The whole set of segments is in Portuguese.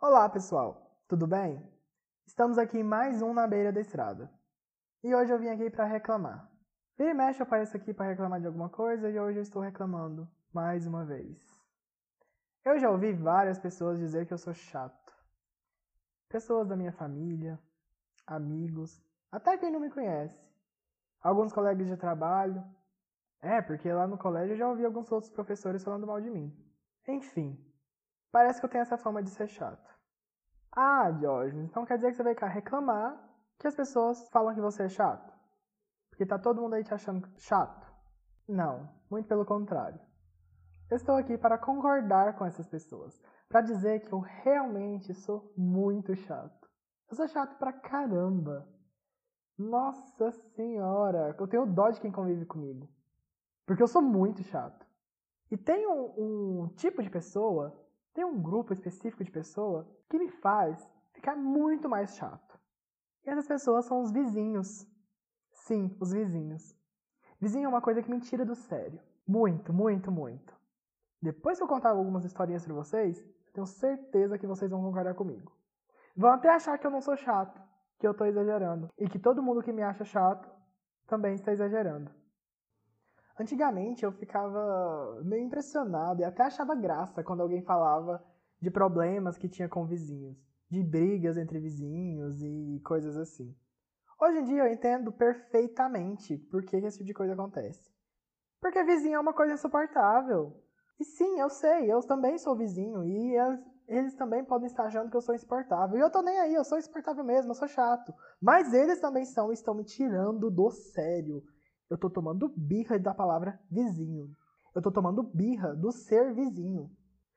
Olá, pessoal, tudo bem? Estamos aqui mais um Na Beira da Estrada. E hoje eu vim aqui para reclamar. Vira e mexe eu apareço aqui para reclamar de alguma coisa e hoje eu estou reclamando mais uma vez. Eu já ouvi várias pessoas dizer que eu sou chato. Pessoas da minha família, amigos, até quem não me conhece. Alguns colegas de trabalho. É, porque lá no colégio eu já ouvi alguns outros professores falando mal de mim. Enfim, parece que eu tenho essa fama de ser chato. Ah, Jorge, então quer dizer que você vai cá reclamar que as pessoas falam que você é chato? Porque tá todo mundo aí te achando chato? Não, muito pelo contrário. Eu estou aqui para concordar com essas pessoas, para dizer que eu realmente sou muito chato. Eu sou chato pra caramba. Nossa senhora, eu tenho dó de quem convive comigo. Porque eu sou muito chato. E tem um, um tipo de pessoa, tem um grupo específico de pessoa que me faz ficar muito mais chato. E essas pessoas são os vizinhos. Sim, os vizinhos. Vizinho é uma coisa que me tira do sério. Muito, muito, muito. Depois que eu contar algumas historinhas para vocês, tenho certeza que vocês vão concordar comigo. Vão até achar que eu não sou chato que eu tô exagerando. E que todo mundo que me acha chato também está exagerando. Antigamente eu ficava meio impressionado e até achava graça quando alguém falava de problemas que tinha com vizinhos, de brigas entre vizinhos e coisas assim. Hoje em dia eu entendo perfeitamente por que esse tipo de coisa acontece. Porque vizinho é uma coisa insuportável. E sim, eu sei, eu também sou vizinho e eles também podem estar achando que eu sou insuportável. E eu tô nem aí, eu sou insuportável mesmo, eu sou chato. Mas eles também são e estão me tirando do sério. Eu tô tomando birra da palavra vizinho. Eu tô tomando birra do ser vizinho.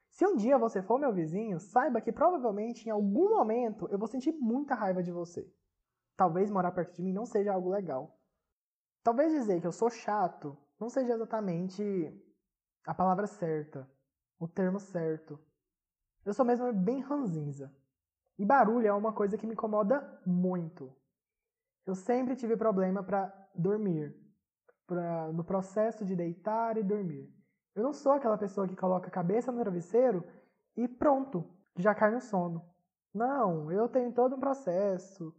Se um dia você for meu vizinho, saiba que provavelmente em algum momento eu vou sentir muita raiva de você. Talvez morar perto de mim não seja algo legal. Talvez dizer que eu sou chato não seja exatamente a palavra certa, o termo certo. Eu sou mesmo bem ranzinza. E barulho é uma coisa que me incomoda muito. Eu sempre tive problema para dormir, pra, no processo de deitar e dormir. Eu não sou aquela pessoa que coloca a cabeça no travesseiro e pronto, já cai no sono. Não, eu tenho todo um processo.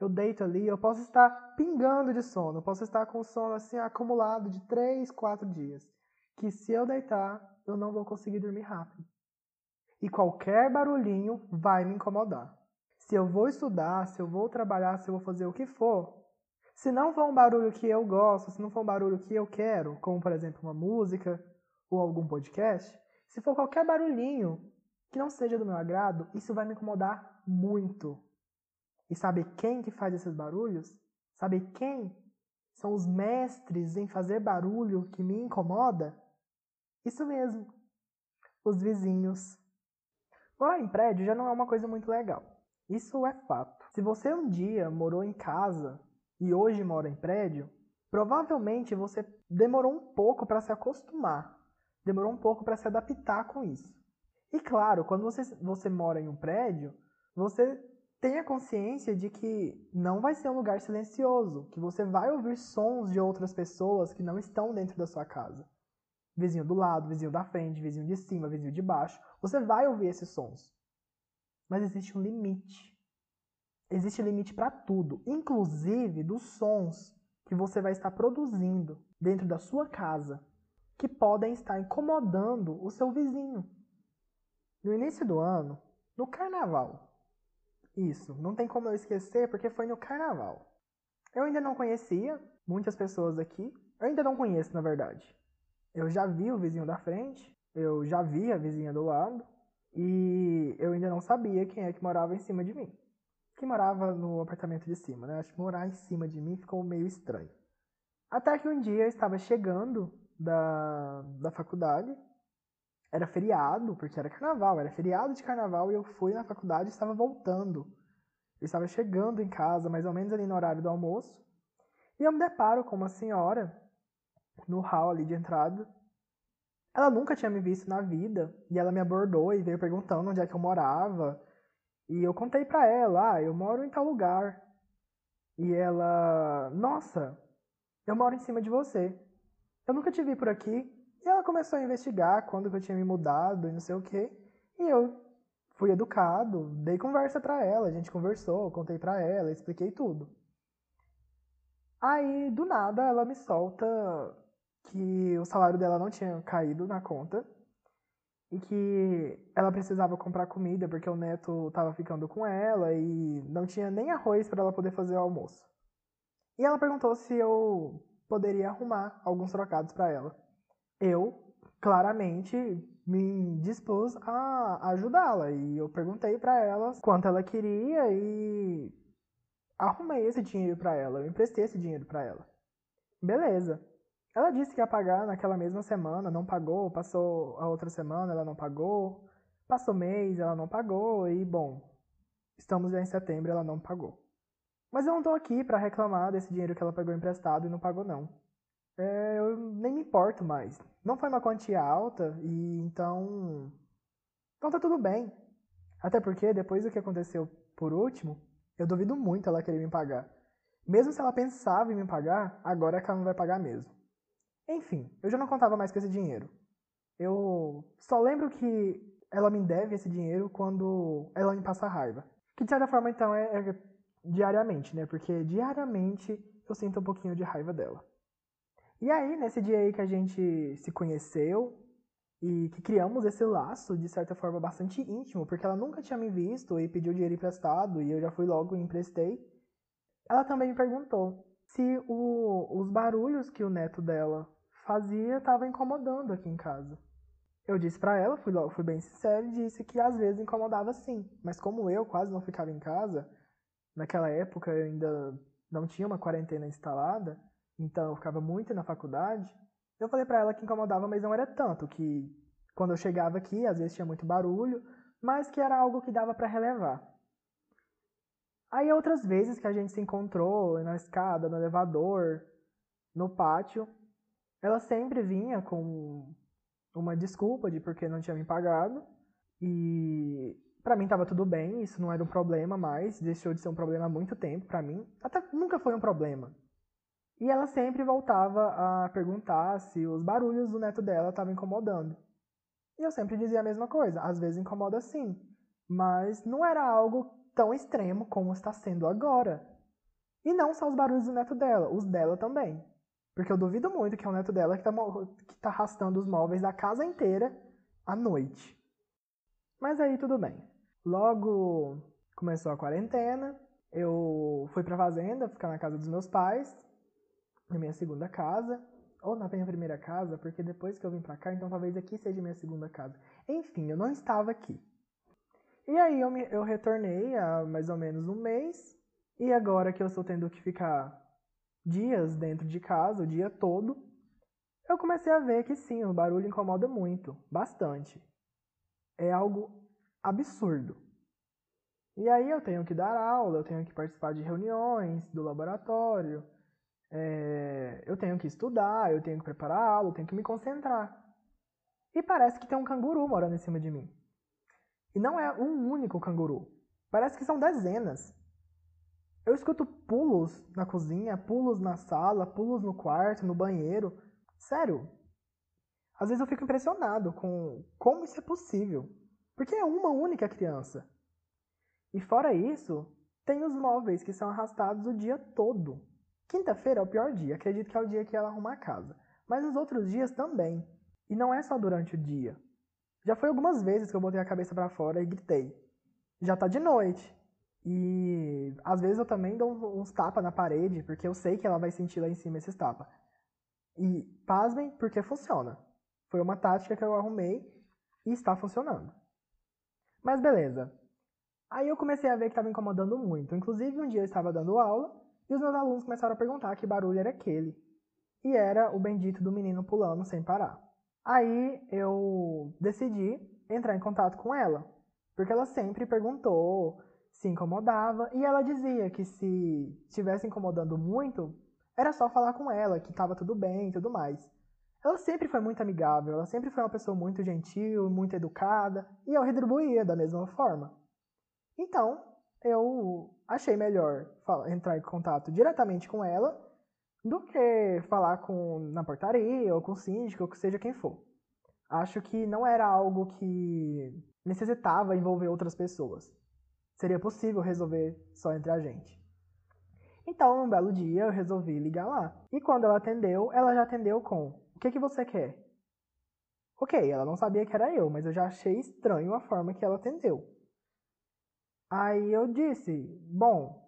Eu deito ali, eu posso estar pingando de sono, eu posso estar com sono assim acumulado de 3, 4 dias. Que se eu deitar, eu não vou conseguir dormir rápido e qualquer barulhinho vai me incomodar. Se eu vou estudar, se eu vou trabalhar, se eu vou fazer o que for, se não for um barulho que eu gosto, se não for um barulho que eu quero, como por exemplo uma música ou algum podcast, se for qualquer barulhinho que não seja do meu agrado, isso vai me incomodar muito. E sabe quem que faz esses barulhos? Sabe quem são os mestres em fazer barulho que me incomoda? Isso mesmo, os vizinhos. Morar em prédio já não é uma coisa muito legal. Isso é fato. Se você um dia morou em casa e hoje mora em prédio, provavelmente você demorou um pouco para se acostumar. Demorou um pouco para se adaptar com isso. E claro, quando você, você mora em um prédio, você tem a consciência de que não vai ser um lugar silencioso, que você vai ouvir sons de outras pessoas que não estão dentro da sua casa vizinho do lado, vizinho da frente, vizinho de cima, vizinho de baixo. Você vai ouvir esses sons. Mas existe um limite. Existe limite para tudo, inclusive dos sons que você vai estar produzindo dentro da sua casa, que podem estar incomodando o seu vizinho. No início do ano, no carnaval. Isso, não tem como eu esquecer porque foi no carnaval. Eu ainda não conhecia muitas pessoas aqui. Eu ainda não conheço, na verdade. Eu já vi o vizinho da frente, eu já vi a vizinha do lado, e eu ainda não sabia quem é que morava em cima de mim. Que morava no apartamento de cima, né? Acho que morar em cima de mim ficou meio estranho. Até que um dia eu estava chegando da, da faculdade, era feriado, porque era carnaval, era feriado de carnaval, e eu fui na faculdade e estava voltando. Eu estava chegando em casa, mais ou menos ali no horário do almoço, e eu me deparo com uma senhora no hall ali de entrada. Ela nunca tinha me visto na vida e ela me abordou e veio perguntando onde é que eu morava. E eu contei pra ela, ah, eu moro em tal lugar. E ela, nossa, eu moro em cima de você. Eu nunca te vi por aqui. E ela começou a investigar quando que eu tinha me mudado e não sei o quê. E eu fui educado, dei conversa para ela, a gente conversou, contei para ela, expliquei tudo. Aí, do nada, ela me solta que o salário dela não tinha caído na conta e que ela precisava comprar comida porque o neto estava ficando com ela e não tinha nem arroz para ela poder fazer o almoço. E ela perguntou se eu poderia arrumar alguns trocados para ela. Eu, claramente, me dispus a ajudá-la e eu perguntei para ela quanto ela queria e arrumei esse dinheiro para ela, eu emprestei esse dinheiro para ela. Beleza. Ela disse que ia pagar naquela mesma semana, não pagou, passou a outra semana, ela não pagou, passou mês, ela não pagou, e bom, estamos já em setembro, ela não pagou. Mas eu não tô aqui para reclamar desse dinheiro que ela pegou emprestado e não pagou não. É, eu nem me importo mais. Não foi uma quantia alta e então. Então tá tudo bem. Até porque depois do que aconteceu por último, eu duvido muito ela querer me pagar. Mesmo se ela pensava em me pagar, agora é que ela não vai pagar mesmo. Enfim, eu já não contava mais com esse dinheiro. Eu só lembro que ela me deve esse dinheiro quando ela me passa raiva. Que de certa forma, então, é, é diariamente, né? Porque diariamente eu sinto um pouquinho de raiva dela. E aí, nesse dia aí que a gente se conheceu e que criamos esse laço, de certa forma, bastante íntimo, porque ela nunca tinha me visto e pediu dinheiro emprestado e eu já fui logo e emprestei, ela também me perguntou se o, os barulhos que o neto dela fazia estavam incomodando aqui em casa. Eu disse para ela, fui, fui bem sincero, e disse que às vezes incomodava sim, mas como eu quase não ficava em casa, naquela época eu ainda não tinha uma quarentena instalada, então eu ficava muito na faculdade, eu falei para ela que incomodava, mas não era tanto, que quando eu chegava aqui, às vezes tinha muito barulho, mas que era algo que dava para relevar. Aí outras vezes que a gente se encontrou na escada, no elevador, no pátio, ela sempre vinha com uma desculpa de porque não tinha me pagado. E para mim tava tudo bem, isso não era um problema mais, deixou de ser um problema há muito tempo para mim. Até nunca foi um problema. E ela sempre voltava a perguntar se os barulhos do neto dela estavam incomodando. E eu sempre dizia a mesma coisa, às vezes incomoda sim, mas não era algo tão extremo como está sendo agora. E não só os barulhos do neto dela, os dela também. Porque eu duvido muito que é o neto dela que está tá arrastando os móveis da casa inteira à noite. Mas aí tudo bem. Logo começou a quarentena, eu fui pra fazenda, ficar na casa dos meus pais, na minha segunda casa, ou na minha primeira casa, porque depois que eu vim pra cá, então talvez aqui seja minha segunda casa. Enfim, eu não estava aqui. E aí eu, me, eu retornei há mais ou menos um mês. E agora que eu estou tendo que ficar dias dentro de casa, o dia todo, eu comecei a ver que sim, o barulho incomoda muito, bastante. É algo absurdo. E aí eu tenho que dar aula, eu tenho que participar de reuniões do laboratório, é, eu tenho que estudar, eu tenho que preparar aula, eu tenho que me concentrar. E parece que tem um canguru morando em cima de mim. E não é um único canguru. Parece que são dezenas. Eu escuto pulos na cozinha, pulos na sala, pulos no quarto, no banheiro. Sério. Às vezes eu fico impressionado com como isso é possível. Porque é uma única criança. E fora isso, tem os móveis que são arrastados o dia todo. Quinta-feira é o pior dia, acredito que é o dia que ela arruma a casa. Mas os outros dias também. E não é só durante o dia. Já foi algumas vezes que eu botei a cabeça para fora e gritei. Já tá de noite. E às vezes eu também dou uns tapas na parede, porque eu sei que ela vai sentir lá em cima esses tapas. E pasmem, porque funciona. Foi uma tática que eu arrumei e está funcionando. Mas beleza. Aí eu comecei a ver que estava incomodando muito. Inclusive, um dia eu estava dando aula e os meus alunos começaram a perguntar que barulho era aquele. E era o bendito do menino pulando sem parar. Aí eu decidi entrar em contato com ela, porque ela sempre perguntou se incomodava e ela dizia que se estivesse incomodando muito, era só falar com ela, que estava tudo bem e tudo mais. Ela sempre foi muito amigável, ela sempre foi uma pessoa muito gentil, muito educada, e eu retribuía da mesma forma. Então, eu achei melhor entrar em contato diretamente com ela do que falar com na portaria ou com o síndico ou seja quem for. Acho que não era algo que necessitava envolver outras pessoas. Seria possível resolver só entre a gente. Então, um belo dia, eu resolvi ligar lá. E quando ela atendeu, ela já atendeu com: O que, que você quer? Ok, ela não sabia que era eu, mas eu já achei estranho a forma que ela atendeu. Aí eu disse: Bom,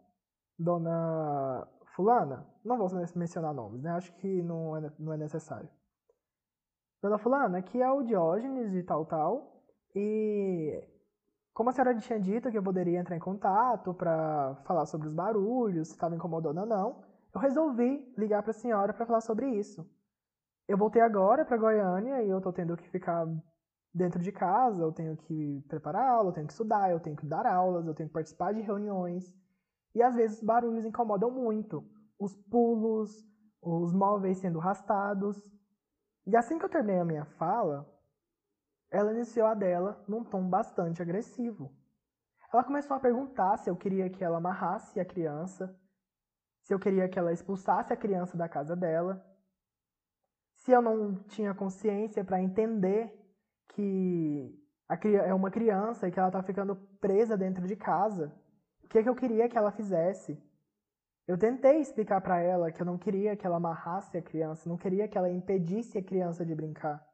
dona Fulana, não vou mencionar nomes, né? Acho que não é, não é necessário. Dona Fulana, aqui é o Diógenes e tal, tal. E como a senhora tinha dito que eu poderia entrar em contato para falar sobre os barulhos, se estava incomodando ou não, eu resolvi ligar para a senhora para falar sobre isso. Eu voltei agora para Goiânia e eu estou tendo que ficar dentro de casa, eu tenho que preparar aula, eu tenho que estudar, eu tenho que dar aulas, eu tenho que participar de reuniões. E às vezes os barulhos incomodam muito. Os pulos, os móveis sendo arrastados. E assim que eu terminei a minha fala, ela iniciou a dela num tom bastante agressivo. Ela começou a perguntar se eu queria que ela amarrasse a criança, se eu queria que ela expulsasse a criança da casa dela, se eu não tinha consciência para entender que é uma criança e que ela está ficando presa dentro de casa. O que, que eu queria que ela fizesse? Eu tentei explicar para ela que eu não queria que ela amarrasse a criança, não queria que ela impedisse a criança de brincar.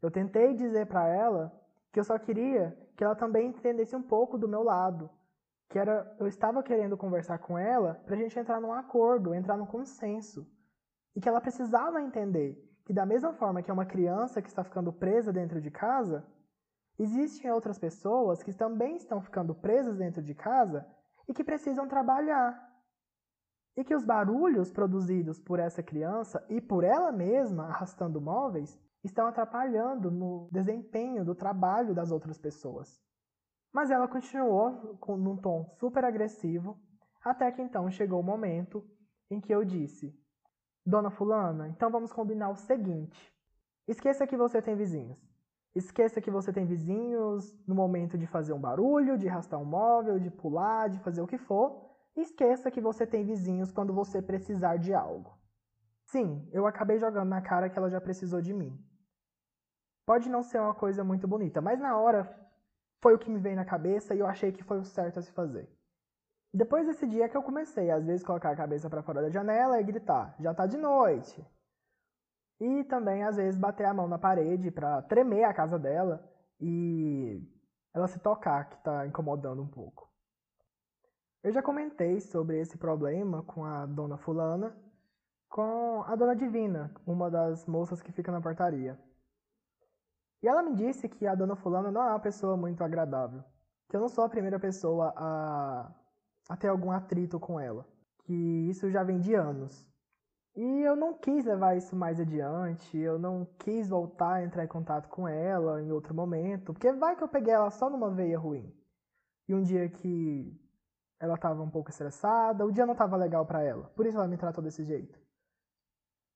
Eu tentei dizer para ela que eu só queria que ela também entendesse um pouco do meu lado, que era eu estava querendo conversar com ela para a gente entrar num acordo, entrar num consenso, e que ela precisava entender que da mesma forma que é uma criança que está ficando presa dentro de casa, existem outras pessoas que também estão ficando presas dentro de casa e que precisam trabalhar. E que os barulhos produzidos por essa criança e por ela mesma arrastando móveis estão atrapalhando no desempenho do trabalho das outras pessoas. Mas ela continuou com, num tom super agressivo, até que então chegou o momento em que eu disse: Dona Fulana, então vamos combinar o seguinte: esqueça que você tem vizinhos. Esqueça que você tem vizinhos no momento de fazer um barulho, de arrastar um móvel, de pular, de fazer o que for. Esqueça que você tem vizinhos quando você precisar de algo. Sim, eu acabei jogando na cara que ela já precisou de mim. Pode não ser uma coisa muito bonita, mas na hora foi o que me veio na cabeça e eu achei que foi o certo a se fazer. Depois desse dia que eu comecei, às vezes, colocar a cabeça para fora da janela e gritar: já tá de noite. E também, às vezes, bater a mão na parede para tremer a casa dela e ela se tocar, que tá incomodando um pouco. Eu já comentei sobre esse problema com a dona Fulana, com a dona Divina, uma das moças que fica na portaria. E ela me disse que a dona fulana não é uma pessoa muito agradável. Que eu não sou a primeira pessoa a, a ter algum atrito com ela. Que isso já vem de anos. E eu não quis levar isso mais adiante, eu não quis voltar a entrar em contato com ela em outro momento, porque vai que eu peguei ela só numa veia ruim. E um dia que ela estava um pouco estressada, o dia não estava legal para ela, por isso ela me tratou desse jeito.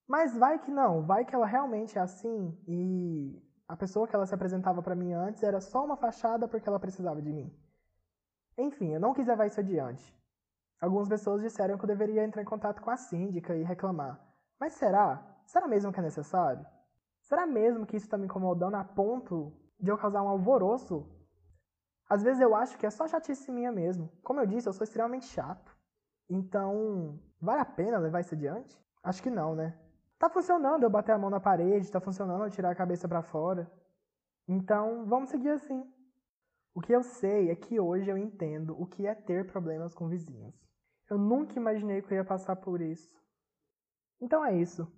Mas vai que não, vai que ela realmente é assim e a pessoa que ela se apresentava para mim antes era só uma fachada porque ela precisava de mim. Enfim, eu não quis levar isso adiante. Algumas pessoas disseram que eu deveria entrar em contato com a síndica e reclamar. Mas será? Será mesmo que é necessário? Será mesmo que isso está me incomodando a ponto de eu causar um alvoroço? Às vezes eu acho que é só chatice minha mesmo. Como eu disse, eu sou extremamente chato. Então, vale a pena levar isso adiante? Acho que não, né? Tá funcionando eu bater a mão na parede, tá funcionando eu tirar a cabeça para fora. Então, vamos seguir assim. O que eu sei é que hoje eu entendo o que é ter problemas com vizinhos. Eu nunca imaginei que eu ia passar por isso. Então é isso.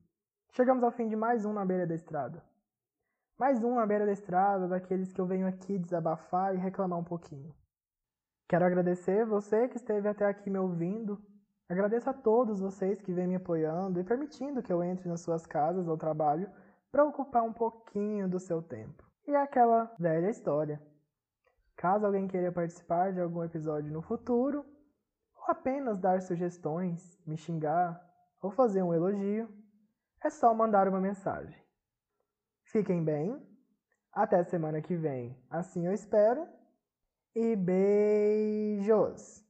Chegamos ao fim de mais um na beira da estrada. Mais um na beira da estrada, daqueles que eu venho aqui desabafar e reclamar um pouquinho. Quero agradecer você que esteve até aqui me ouvindo Agradeço a todos vocês que vêm me apoiando e permitindo que eu entre nas suas casas ou trabalho para ocupar um pouquinho do seu tempo. E é aquela velha história. Caso alguém queira participar de algum episódio no futuro, ou apenas dar sugestões, me xingar ou fazer um elogio, é só mandar uma mensagem. Fiquem bem, até semana que vem, assim eu espero, e beijos!